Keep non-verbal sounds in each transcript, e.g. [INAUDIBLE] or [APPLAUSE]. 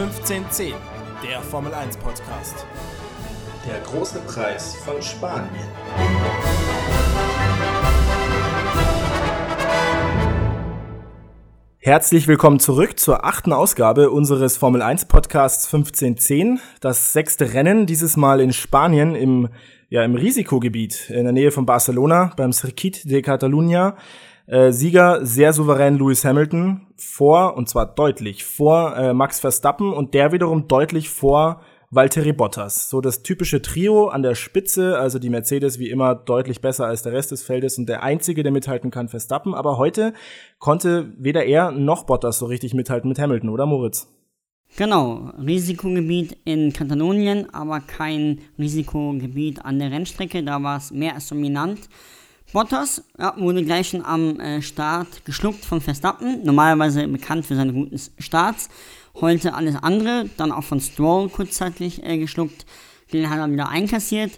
1510, der Formel 1 Podcast. Der große Preis von Spanien. Herzlich willkommen zurück zur achten Ausgabe unseres Formel 1 Podcasts 1510. Das sechste Rennen, dieses Mal in Spanien im, ja, im Risikogebiet in der Nähe von Barcelona beim Circuit de Catalunya. Äh, Sieger sehr souverän Lewis Hamilton vor, und zwar deutlich, vor äh, Max Verstappen und der wiederum deutlich vor Valtteri Bottas. So das typische Trio an der Spitze, also die Mercedes wie immer deutlich besser als der Rest des Feldes und der einzige, der mithalten kann, Verstappen. Aber heute konnte weder er noch Bottas so richtig mithalten mit Hamilton, oder Moritz? Genau, Risikogebiet in Katalonien, aber kein Risikogebiet an der Rennstrecke. Da war es mehr als dominant. Bottas ja, wurde gleich schon am äh, Start geschluckt von Verstappen, normalerweise bekannt für seine guten Starts. Heute alles andere, dann auch von Stroll kurzzeitig äh, geschluckt, den hat er wieder einkassiert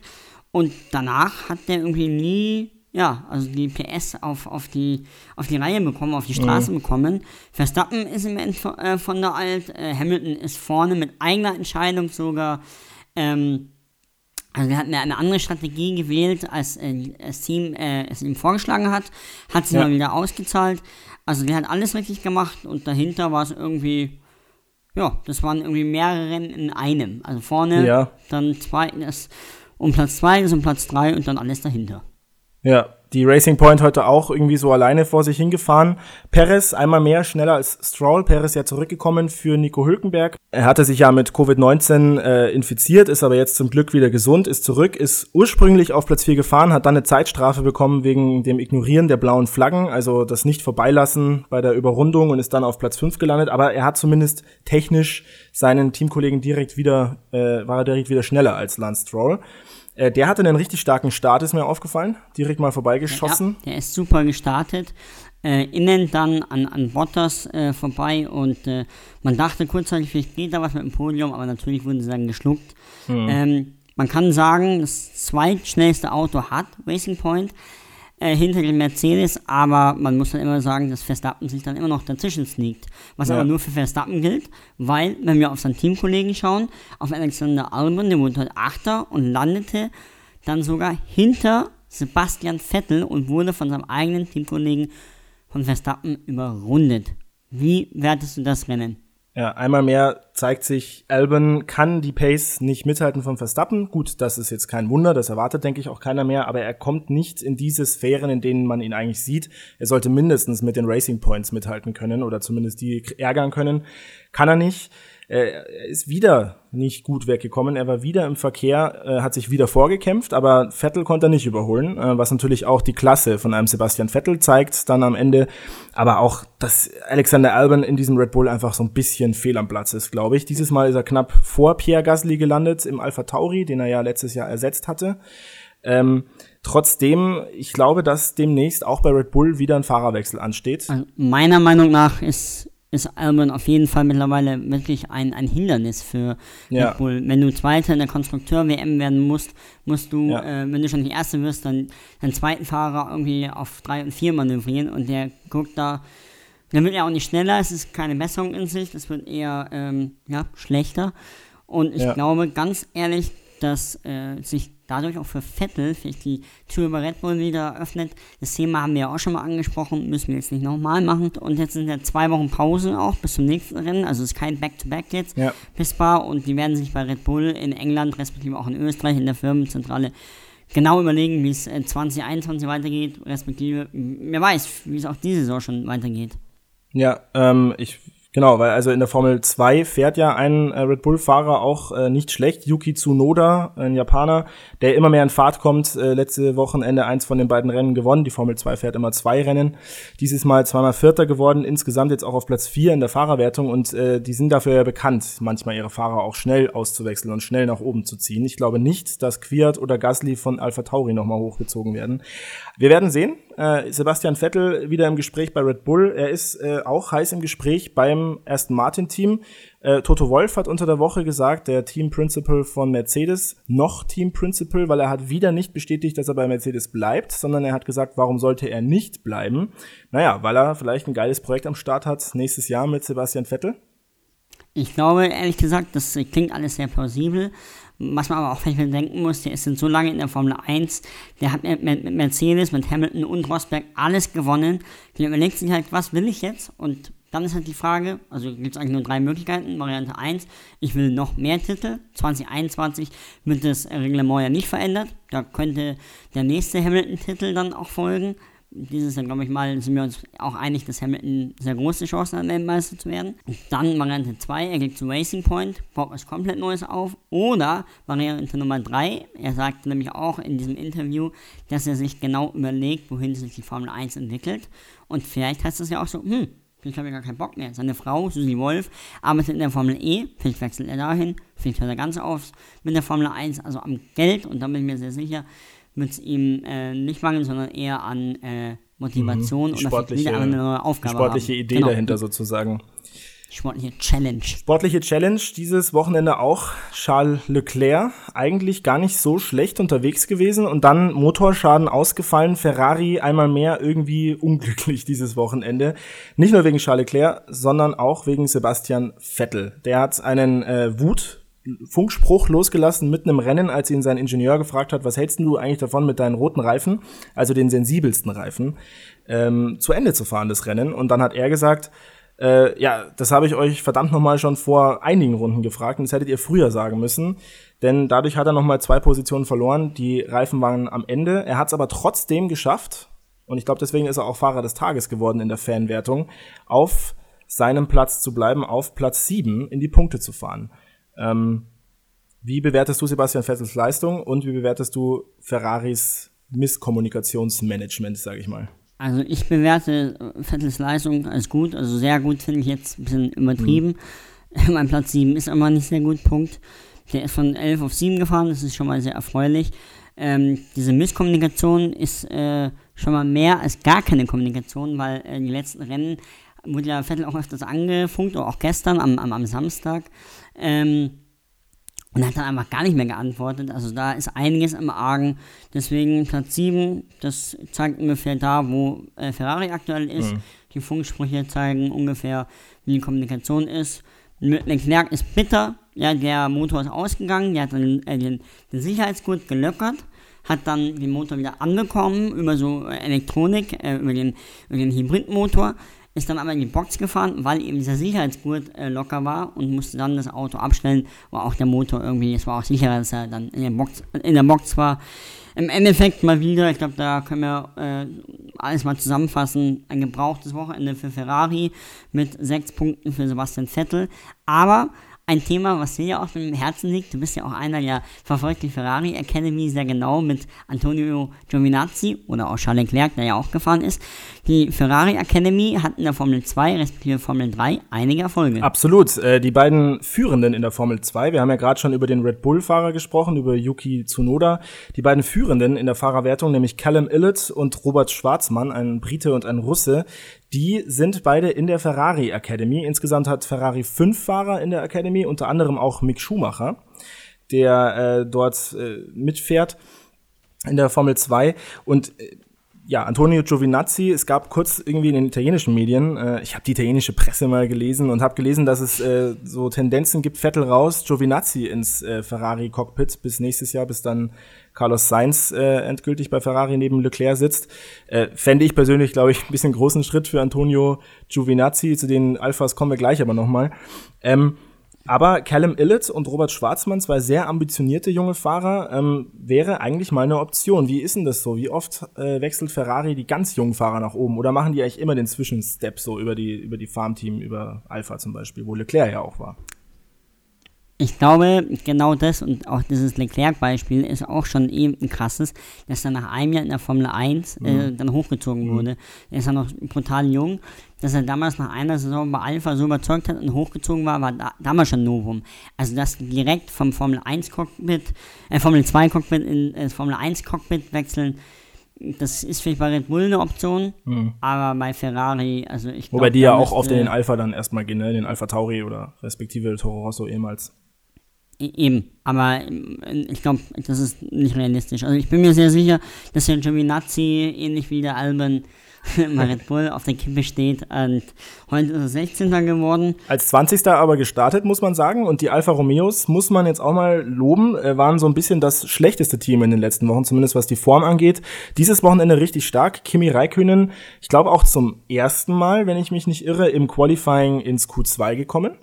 und danach hat der irgendwie nie, ja, also die PS auf, auf, die, auf die Reihe bekommen, auf die Straße mhm. bekommen. Verstappen ist im End äh, von der Alt, äh, Hamilton ist vorne mit eigener Entscheidung sogar. Ähm, also wir hatten eine andere Strategie gewählt, als äh, das Team äh, es ihm vorgeschlagen hat, hat sich ja. mal wieder ausgezahlt. Also der hat alles richtig gemacht und dahinter war es irgendwie, ja, das waren irgendwie mehrere Rennen in einem. Also vorne, ja. dann zweites um Platz zwei, und Platz drei und dann alles dahinter. Ja, die Racing Point heute auch irgendwie so alleine vor sich hingefahren. Perez einmal mehr schneller als Stroll. Perez ja zurückgekommen für Nico Hülkenberg. Er hatte sich ja mit Covid-19 äh, infiziert, ist aber jetzt zum Glück wieder gesund, ist zurück, ist ursprünglich auf Platz 4 gefahren, hat dann eine Zeitstrafe bekommen wegen dem Ignorieren der blauen Flaggen, also das nicht vorbeilassen bei der Überrundung und ist dann auf Platz 5 gelandet. Aber er hat zumindest technisch seinen Teamkollegen direkt wieder, äh, war er direkt wieder schneller als Lance Stroll. Äh, der hatte einen richtig starken Start, ist mir aufgefallen. Direkt mal vorbeigeschossen. Ja, der ist super gestartet. Äh, innen dann an, an Bottas äh, vorbei und äh, man dachte kurzzeitig, vielleicht geht da was mit dem Podium, aber natürlich wurden sie dann geschluckt. Mhm. Ähm, man kann sagen, das zweitschnellste Auto hat Racing Point äh, hinter dem Mercedes, aber man muss dann immer sagen, dass Verstappen sich dann immer noch dazwischen sneakt. Was ja. aber nur für Verstappen gilt, weil, wenn wir auf seinen Teamkollegen schauen, auf Alexander Albon, der wurde heute Achter und landete dann sogar hinter Sebastian Vettel und wurde von seinem eigenen Teamkollegen von Verstappen überrundet. Wie wertest du das Rennen? Ja, einmal mehr zeigt sich, Albon kann die Pace nicht mithalten von Verstappen. Gut, das ist jetzt kein Wunder, das erwartet, denke ich, auch keiner mehr, aber er kommt nicht in diese Sphären, in denen man ihn eigentlich sieht. Er sollte mindestens mit den Racing Points mithalten können oder zumindest die ärgern können. Kann er nicht. Er ist wieder nicht gut weggekommen. Er war wieder im Verkehr, äh, hat sich wieder vorgekämpft, aber Vettel konnte er nicht überholen, äh, was natürlich auch die Klasse von einem Sebastian Vettel zeigt dann am Ende. Aber auch, dass Alexander Albon in diesem Red Bull einfach so ein bisschen fehl am Platz ist, glaube ich. Dieses Mal ist er knapp vor Pierre Gasly gelandet im Alpha Tauri, den er ja letztes Jahr ersetzt hatte. Ähm, trotzdem, ich glaube, dass demnächst auch bei Red Bull wieder ein Fahrerwechsel ansteht. Also meiner Meinung nach ist ist Albon auf jeden Fall mittlerweile wirklich ein, ein Hindernis für ja. Red Bull. Wenn du Zweiter in der Konstrukteur-WM werden musst, musst du, ja. äh, wenn du schon die Erste wirst, dann deinen zweiten Fahrer irgendwie auf drei und vier manövrieren und der guckt da, der wird ja auch nicht schneller, es ist keine Besserung in sich, das wird eher ähm, ja, schlechter. Und ich ja. glaube, ganz ehrlich, dass äh, sich dadurch auch für Vettel vielleicht die Tür über Red Bull wieder öffnet. Das Thema haben wir ja auch schon mal angesprochen, müssen wir jetzt nicht nochmal machen. Und jetzt sind ja zwei Wochen Pause auch bis zum nächsten Rennen, also es ist kein Back-to-Back -Back jetzt ja. bis Bar und die werden sich bei Red Bull in England, respektive auch in Österreich in der Firmenzentrale genau überlegen, wie es 2021 äh, weitergeht, respektive wer weiß, wie es auch diese Saison schon weitergeht. Ja, ähm, ich Genau, weil also in der Formel 2 fährt ja ein äh, Red Bull-Fahrer auch äh, nicht schlecht. Yuki Tsunoda, ein Japaner, der immer mehr in Fahrt kommt. Äh, letzte Wochenende eins von den beiden Rennen gewonnen. Die Formel 2 fährt immer zwei Rennen. Dieses Mal zweimal Vierter geworden, insgesamt jetzt auch auf Platz vier in der Fahrerwertung. Und äh, die sind dafür ja bekannt, manchmal ihre Fahrer auch schnell auszuwechseln und schnell nach oben zu ziehen. Ich glaube nicht, dass Kwiat oder Gasly von Alpha Tauri nochmal hochgezogen werden. Wir werden sehen. Äh, Sebastian Vettel wieder im Gespräch bei Red Bull. Er ist äh, auch heiß im Gespräch beim Aston Martin Team. Äh, Toto Wolf hat unter der Woche gesagt, der Team Principal von Mercedes, noch Team Principal, weil er hat wieder nicht bestätigt, dass er bei Mercedes bleibt, sondern er hat gesagt, warum sollte er nicht bleiben? Naja, weil er vielleicht ein geiles Projekt am Start hat nächstes Jahr mit Sebastian Vettel. Ich glaube, ehrlich gesagt, das klingt alles sehr plausibel. Was man aber auch vielleicht bedenken muss, der ist so lange in der Formel 1, der hat mit, mit Mercedes, mit Hamilton und Rosberg alles gewonnen. Der überlegt sich halt, was will ich jetzt? Und dann ist halt die Frage, also gibt es eigentlich nur drei Möglichkeiten. Variante 1, ich will noch mehr Titel. 2021 wird das Reglement ja nicht verändert. Da könnte der nächste Hamilton-Titel dann auch folgen dieses Jahr, glaube ich mal, sind wir uns auch einig, dass Hamilton sehr große Chancen hat, Weltmeister zu werden. Dann Variante 2, er geht zu Racing Point, baut was komplett Neues auf. Oder Variante Nummer 3, er sagte nämlich auch in diesem Interview, dass er sich genau überlegt, wohin sich die Formel 1 entwickelt. Und vielleicht heißt das ja auch so, hm, vielleicht habe ich gar keinen Bock mehr. Seine Frau, Susi Wolf, arbeitet in der Formel E, vielleicht wechselt er dahin, vielleicht hört er ganz auf mit der Formel 1, also am Geld. Und da bin ich mir sehr sicher, wird es ihm äh, nicht mangeln, sondern eher an äh, Motivation mhm. oder sportliche, wieder eine neue Aufgabe sportliche haben. Idee genau. dahinter sozusagen. Sportliche Challenge. Sportliche Challenge dieses Wochenende auch Charles Leclerc. Eigentlich gar nicht so schlecht unterwegs gewesen und dann Motorschaden ausgefallen. Ferrari einmal mehr irgendwie [LAUGHS] unglücklich dieses Wochenende. Nicht nur wegen Charles Leclerc, sondern auch wegen Sebastian Vettel. Der hat einen äh, Wut Funkspruch losgelassen mitten im Rennen, als ihn sein Ingenieur gefragt hat, was hältst du eigentlich davon, mit deinen roten Reifen, also den sensibelsten Reifen, ähm, zu Ende zu fahren, das Rennen. Und dann hat er gesagt, äh, ja, das habe ich euch verdammt nochmal schon vor einigen Runden gefragt und das hättet ihr früher sagen müssen. Denn dadurch hat er nochmal zwei Positionen verloren. Die Reifen waren am Ende. Er hat es aber trotzdem geschafft, und ich glaube, deswegen ist er auch Fahrer des Tages geworden in der Fanwertung, auf seinem Platz zu bleiben, auf Platz 7 in die Punkte zu fahren. Ähm, wie bewertest du Sebastian Vettels Leistung und wie bewertest du Ferraris Misskommunikationsmanagement, sage ich mal? Also ich bewerte Vettels Leistung als gut, also sehr gut finde ich jetzt ein bisschen übertrieben. Mhm. [LAUGHS] mein Platz 7 ist aber nicht sehr gut, Punkt. Der ist von 11 auf 7 gefahren, das ist schon mal sehr erfreulich. Ähm, diese Misskommunikation ist äh, schon mal mehr als gar keine Kommunikation, weil äh, die letzten Rennen wurde ja Vettel auch öfters angefunkt, oder auch gestern am, am, am Samstag. Ähm, und hat dann einfach gar nicht mehr geantwortet. Also da ist einiges im Argen. Deswegen Platz 7, das zeigt ungefähr da, wo äh, Ferrari aktuell ist. Mhm. Die Funksprüche zeigen ungefähr, wie die Kommunikation ist. Leclerc ist bitter. Ja, der Motor ist ausgegangen. Der hat dann äh, den, den Sicherheitsgurt gelöckert. Hat dann den Motor wieder anbekommen über so Elektronik, äh, über, den, über den Hybridmotor ist dann aber in die Box gefahren, weil eben dieser Sicherheitsgurt äh, locker war und musste dann das Auto abstellen, war auch der Motor irgendwie, es war auch sicherer, dass er dann in der Box, in der Box war. Im Endeffekt mal wieder, ich glaube, da können wir äh, alles mal zusammenfassen, ein gebrauchtes Wochenende für Ferrari mit sechs Punkten für Sebastian Vettel, aber ein Thema, was dir ja auch im Herzen liegt. Du bist ja auch einer, der verfolgt die Ferrari Academy sehr genau mit Antonio Giovinazzi oder auch Charles Leclerc, der ja auch gefahren ist. Die Ferrari Academy hat in der Formel 2 respektive Formel 3 einige Erfolge. Absolut. Äh, die beiden Führenden in der Formel 2, wir haben ja gerade schon über den Red Bull-Fahrer gesprochen, über Yuki Tsunoda. Die beiden Führenden in der Fahrerwertung, nämlich Callum Illett und Robert Schwarzmann, ein Brite und ein Russe, die sind beide in der Ferrari Academy. Insgesamt hat Ferrari fünf Fahrer in der Academy, unter anderem auch Mick Schumacher, der äh, dort äh, mitfährt in der Formel 2. Und äh, ja, Antonio Giovinazzi, es gab kurz irgendwie in den italienischen Medien, äh, ich habe die italienische Presse mal gelesen und habe gelesen, dass es äh, so Tendenzen gibt, Vettel raus, Giovinazzi ins äh, Ferrari-Cockpit bis nächstes Jahr, bis dann Carlos Sainz äh, endgültig bei Ferrari neben Leclerc sitzt. Äh, fände ich persönlich, glaube ich, ein bisschen großen Schritt für Antonio Giovinazzi, zu den Alphas kommen wir gleich aber nochmal. Ähm, aber Callum Illett und Robert Schwarzmann, zwei sehr ambitionierte junge Fahrer, ähm, wäre eigentlich mal eine Option. Wie ist denn das so? Wie oft äh, wechselt Ferrari die ganz jungen Fahrer nach oben? Oder machen die eigentlich immer den Zwischenstep so über die, über die Farmteam, über Alpha zum Beispiel, wo Leclerc ja auch war? Ich glaube, genau das und auch dieses Leclerc-Beispiel ist auch schon eben ein krasses, dass er nach einem Jahr in der Formel 1 äh, mhm. dann hochgezogen mhm. wurde. Er ist ja noch brutal jung. Dass er damals nach einer Saison bei Alpha so überzeugt hat und hochgezogen war, war da, damals schon Novum. Also, dass direkt vom Formel 1 Cockpit, äh, Formel 2 Cockpit in äh, Formel 1 Cockpit wechseln, das ist vielleicht bei Red Bull eine Option, mhm. aber bei Ferrari, also ich glaube. Wobei die ja auch auf den Alpha dann erstmal gehen, ne? den Alpha Tauri oder respektive Toro Rosso ehemals. Eben. Aber ich glaube, das ist nicht realistisch. Also ich bin mir sehr sicher, dass der Giovinazzi, ähnlich wie der Alban, [LAUGHS] mal Red Bull auf der Kippe steht und heute ist er 16. geworden. Als 20. aber gestartet, muss man sagen. Und die Alfa Romeos, muss man jetzt auch mal loben, äh, waren so ein bisschen das schlechteste Team in den letzten Wochen, zumindest was die Form angeht. Dieses Wochenende richtig stark. Kimi Räikkönen, ich glaube auch zum ersten Mal, wenn ich mich nicht irre, im Qualifying ins Q2 gekommen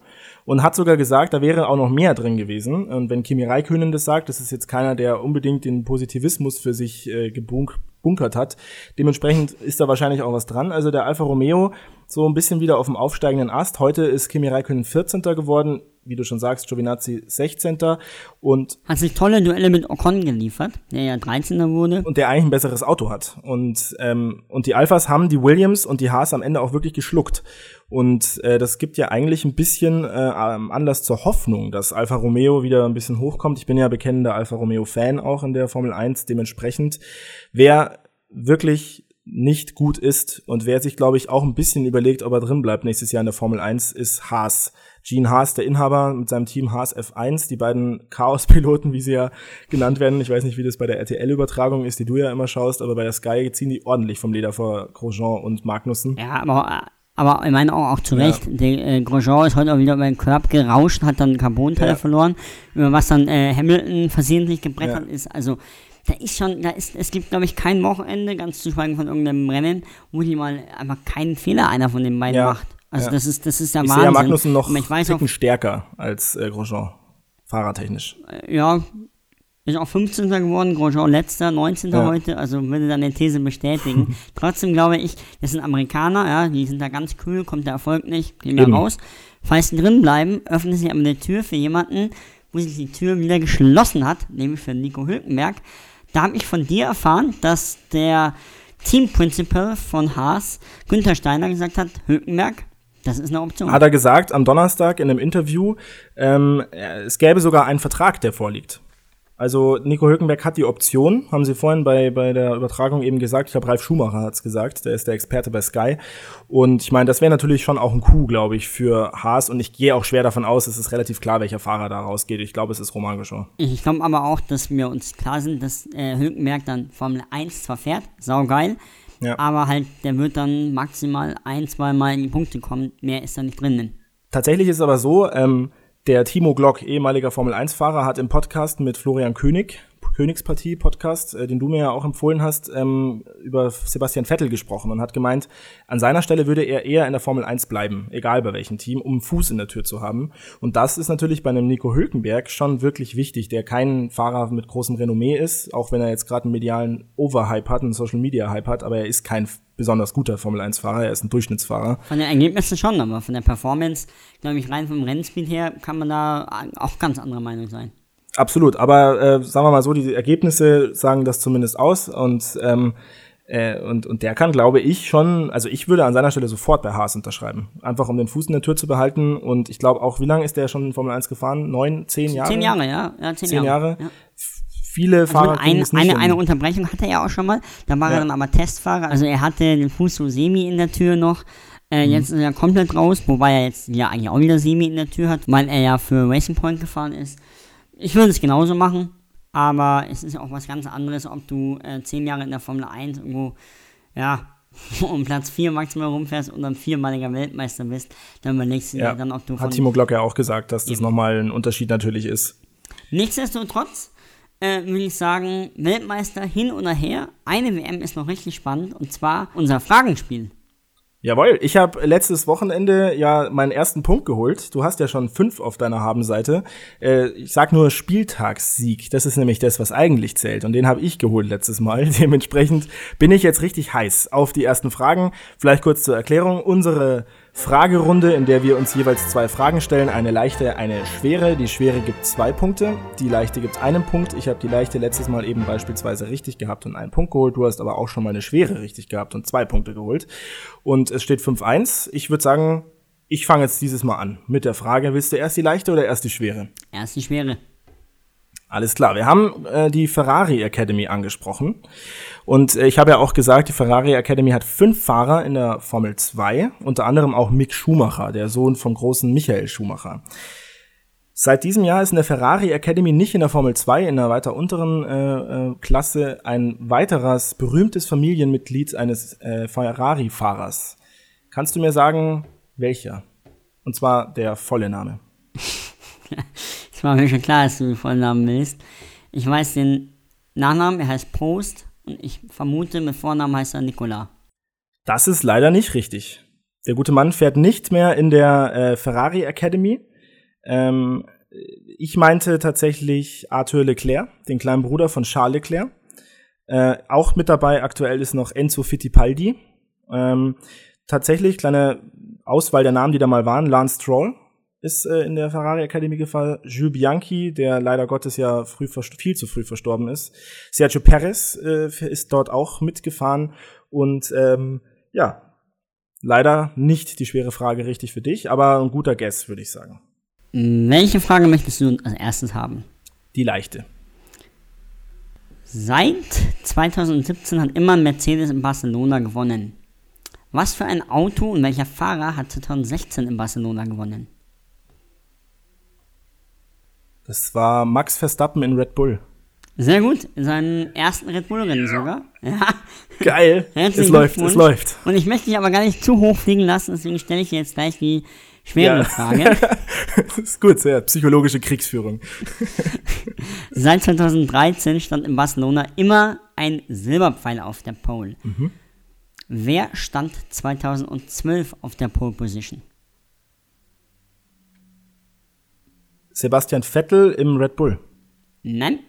und hat sogar gesagt, da wäre auch noch mehr drin gewesen. Und wenn Kimi Räikkönen das sagt, das ist jetzt keiner, der unbedingt den Positivismus für sich äh, gebunk bunkert hat. Dementsprechend ist da wahrscheinlich auch was dran. Also der Alfa Romeo so ein bisschen wieder auf dem aufsteigenden Ast. Heute ist Kimi Räikkönen 14. geworden, wie du schon sagst, Giovinazzi 16. und hat sich tolle Duelle mit Ocon geliefert, der ja 13. wurde und der eigentlich ein besseres Auto hat und ähm, und die Alphas haben die Williams und die Haas am Ende auch wirklich geschluckt und äh, das gibt ja eigentlich ein bisschen äh, Anlass zur Hoffnung, dass Alfa Romeo wieder ein bisschen hochkommt. Ich bin ja bekennender Alfa Romeo Fan auch in der Formel 1, dementsprechend wer wirklich nicht gut ist und wer sich, glaube ich, auch ein bisschen überlegt, ob er drin bleibt nächstes Jahr in der Formel 1, ist Haas. Gene Haas, der Inhaber mit seinem Team Haas F1, die beiden Chaos-Piloten, wie sie ja genannt werden. Ich weiß nicht, wie das bei der RTL-Übertragung ist, die du ja immer schaust, aber bei der Sky ziehen die ordentlich vom Leder vor Grosjean und Magnussen. Ja, aber aber ich meine auch, auch zu Recht. Ja. Der äh, Grosjean ist heute auch wieder über den Körb gerauscht, hat dann Carbon-Teile ja. verloren, über was dann äh, Hamilton versehentlich gebrettert ja. ist. Also da ist schon, da ist, es gibt, glaube ich, kein Wochenende, ganz zu schweigen von irgendeinem Rennen, wo die mal einfach keinen Fehler einer von den beiden ja, macht. Also ja. das ist, das ist der ich Wahnsinn. Ich sehe Magnussen noch ich weiß auch, stärker als äh, Grosjean, fahrertechnisch. Äh, ja, ist auch 15. geworden, Grosjean letzter, 19. Ja. heute, also würde dann eine These bestätigen. [LAUGHS] Trotzdem glaube ich, das sind Amerikaner, ja, die sind da ganz cool, kommt der Erfolg nicht, gehen wir raus. Falls sie drin bleiben, öffnen sie aber eine Tür für jemanden, wo sich die Tür wieder geschlossen hat, nämlich für Nico Hülkenberg. Da habe ich von dir erfahren, dass der Team Principal von Haas, Günther Steiner, gesagt hat, Hülkenberg, das ist eine Option. Hat er gesagt am Donnerstag in einem Interview, ähm, es gäbe sogar einen Vertrag, der vorliegt. Also Nico Hülkenberg hat die Option, haben sie vorhin bei, bei der Übertragung eben gesagt, ich glaube Ralf Schumacher hat es gesagt, der ist der Experte bei Sky. Und ich meine, das wäre natürlich schon auch ein Coup, glaube ich, für Haas. Und ich gehe auch schwer davon aus, es ist relativ klar, welcher Fahrer da rausgeht. Ich glaube, es ist Roman. Ich glaube aber auch, dass wir uns klar sind, dass äh, Hülkenberg dann Formel 1 zwar fährt, saugeil, ja. aber halt, der wird dann maximal ein, zwei Mal in die Punkte kommen. Mehr ist da nicht drin. Tatsächlich ist es aber so, ähm, der Timo Glock, ehemaliger Formel-1-Fahrer, hat im Podcast mit Florian König, Königspartie-Podcast, äh, den du mir ja auch empfohlen hast, ähm, über Sebastian Vettel gesprochen und hat gemeint, an seiner Stelle würde er eher in der Formel 1 bleiben, egal bei welchem Team, um Fuß in der Tür zu haben. Und das ist natürlich bei einem Nico Hülkenberg schon wirklich wichtig, der kein Fahrer mit großem Renommee ist, auch wenn er jetzt gerade einen medialen Overhype hat, einen Social-Media-Hype hat, aber er ist kein besonders guter Formel-1-Fahrer, er ist ein Durchschnittsfahrer. Von den Ergebnissen schon, aber von der Performance, glaube ich, rein vom Rennspeed her, kann man da auch ganz anderer Meinung sein. Absolut, aber äh, sagen wir mal so, die Ergebnisse sagen das zumindest aus und ähm, äh, und, und der kann, glaube ich, schon, also ich würde an seiner Stelle sofort bei Haas unterschreiben. Einfach um den Fuß in der Tür zu behalten. Und ich glaube auch, wie lange ist der schon in Formel 1 gefahren? Neun, zehn Jahre? Zehn Jahre, ja. ja zehn, zehn Jahre. Jahre. Ja viele also Fahrer. Ein, eine, eine Unterbrechung hatte er auch schon mal. Da war ja. er dann aber Testfahrer. Also er hatte den Fuß so semi in der Tür noch. Äh, mhm. Jetzt ist er komplett raus, wobei er jetzt ja eigentlich auch wieder semi in der Tür hat, weil er ja für Racing Point gefahren ist. Ich würde es genauso machen, aber es ist auch was ganz anderes, ob du äh, zehn Jahre in der Formel 1 irgendwo, ja, [LAUGHS] um Platz 4 maximal rumfährst und dann viermaliger Weltmeister bist, dann überlegst du ja. dir dann, ob du Hat Timo Glock ja auch gesagt, dass das nochmal ein Unterschied natürlich ist. Nichtsdestotrotz äh, würde ich sagen, Weltmeister hin oder her. Eine WM ist noch richtig spannend und zwar unser Fragenspiel. Jawohl, ich habe letztes Wochenende ja meinen ersten Punkt geholt. Du hast ja schon fünf auf deiner Habenseite. Äh, ich sag nur Spieltagssieg. Das ist nämlich das, was eigentlich zählt. Und den habe ich geholt letztes Mal. [LAUGHS] Dementsprechend bin ich jetzt richtig heiß auf die ersten Fragen. Vielleicht kurz zur Erklärung. Unsere Fragerunde, in der wir uns jeweils zwei Fragen stellen. Eine leichte, eine schwere. Die schwere gibt zwei Punkte, die leichte gibt einen Punkt. Ich habe die leichte letztes Mal eben beispielsweise richtig gehabt und einen Punkt geholt. Du hast aber auch schon mal eine schwere richtig gehabt und zwei Punkte geholt. Und es steht 5-1. Ich würde sagen, ich fange jetzt dieses Mal an mit der Frage, willst du erst die leichte oder erst die schwere? Erst die schwere. Alles klar, wir haben äh, die Ferrari Academy angesprochen. Und äh, ich habe ja auch gesagt, die Ferrari Academy hat fünf Fahrer in der Formel 2, unter anderem auch Mick Schumacher, der Sohn vom großen Michael Schumacher. Seit diesem Jahr ist in der Ferrari Academy nicht in der Formel 2, in einer weiter unteren äh, äh, Klasse, ein weiteres berühmtes Familienmitglied eines äh, Ferrari-Fahrers. Kannst du mir sagen, welcher? Und zwar der volle Name. [LAUGHS] Es war mir schon klar, dass du den vollen Namen willst. Ich weiß den Nachnamen, er heißt Prost und ich vermute, mit Vornamen heißt er Nicolas. Das ist leider nicht richtig. Der gute Mann fährt nicht mehr in der äh, Ferrari Academy. Ähm, ich meinte tatsächlich Arthur Leclerc, den kleinen Bruder von Charles Leclerc. Äh, auch mit dabei aktuell ist noch Enzo Fittipaldi. Ähm, tatsächlich, kleine Auswahl der Namen, die da mal waren. Lance Stroll ist äh, in der Ferrari Academy gefallen. Jules Bianchi, der leider Gottes ja früh viel zu früh verstorben ist. Sergio Perez äh, ist dort auch mitgefahren. Und ähm, ja, leider nicht die schwere Frage richtig für dich, aber ein guter Guess, würde ich sagen. Welche Frage möchtest du als erstes haben? Die leichte. Seit 2017 hat immer Mercedes in Barcelona gewonnen. Was für ein Auto und welcher Fahrer hat 2016 in Barcelona gewonnen? Das war Max Verstappen in Red Bull. Sehr gut, in seinem ersten Red Bull-Rennen sogar. Ja. Geil, [LAUGHS] es läuft, es läuft. Und ich möchte dich aber gar nicht zu hoch fliegen lassen, deswegen stelle ich dir jetzt gleich die schwere ja. Frage. [LAUGHS] das ist gut, sehr psychologische Kriegsführung. [LAUGHS] Seit 2013 stand in Barcelona immer ein Silberpfeil auf der Pole. Mhm. Wer stand 2012 auf der Pole Position? Sebastian Vettel im Red Bull. Nein.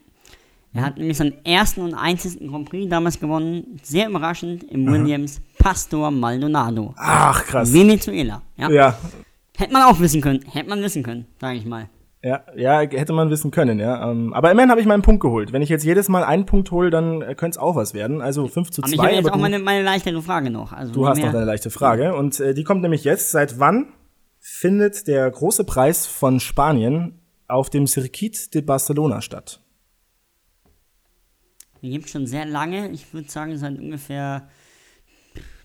Er hat nämlich seinen ersten und einzigen Grand Prix damals gewonnen, sehr überraschend, im Williams Aha. Pastor Maldonado. Ach, krass. Venezuela. Ja. ja. Hätte man auch wissen können. Hätte man wissen können, sage ich mal. Ja, ja, hätte man wissen können, ja. Ähm, aber immerhin habe ich meinen Punkt geholt. Wenn ich jetzt jedes Mal einen Punkt hole, dann äh, könnte es auch was werden. Also 5 zu 2. Aber ich habe jetzt auch meine, meine leichtere Frage noch. Also du hast noch deine leichte Frage. Und äh, die kommt nämlich jetzt. Seit wann findet der große Preis von Spanien auf dem Circuit de Barcelona statt? Den gibt schon sehr lange. Ich würde sagen, seit ungefähr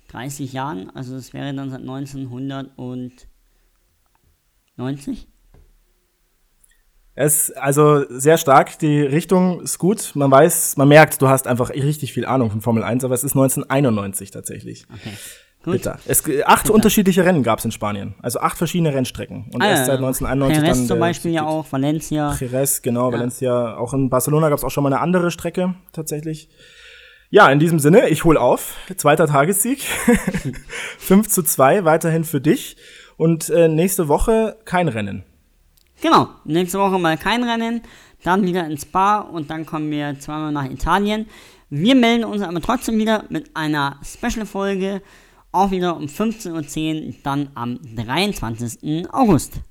30 Jahren. Also es wäre dann seit 1990. Es also sehr stark, die Richtung ist gut. Man weiß, man merkt, du hast einfach richtig viel Ahnung von Formel 1, aber es ist 1991 tatsächlich. Okay. Bitter. Es, acht Bitter. unterschiedliche Rennen gab es in Spanien. Also acht verschiedene Rennstrecken. Und ah, erst seit 1991 Jerez dann. zum Beispiel ja auch, Valencia. Jerez, genau, ja. Valencia. Auch in Barcelona gab es auch schon mal eine andere Strecke, tatsächlich. Ja, in diesem Sinne, ich hol auf. Zweiter Tagessieg. [LAUGHS] 5 zu 2, weiterhin für dich. Und äh, nächste Woche kein Rennen. Genau, nächste Woche mal kein Rennen, dann wieder ins Spa und dann kommen wir zweimal nach Italien. Wir melden uns aber trotzdem wieder mit einer Special-Folge auch wieder um 15.10 Uhr, dann am 23. August.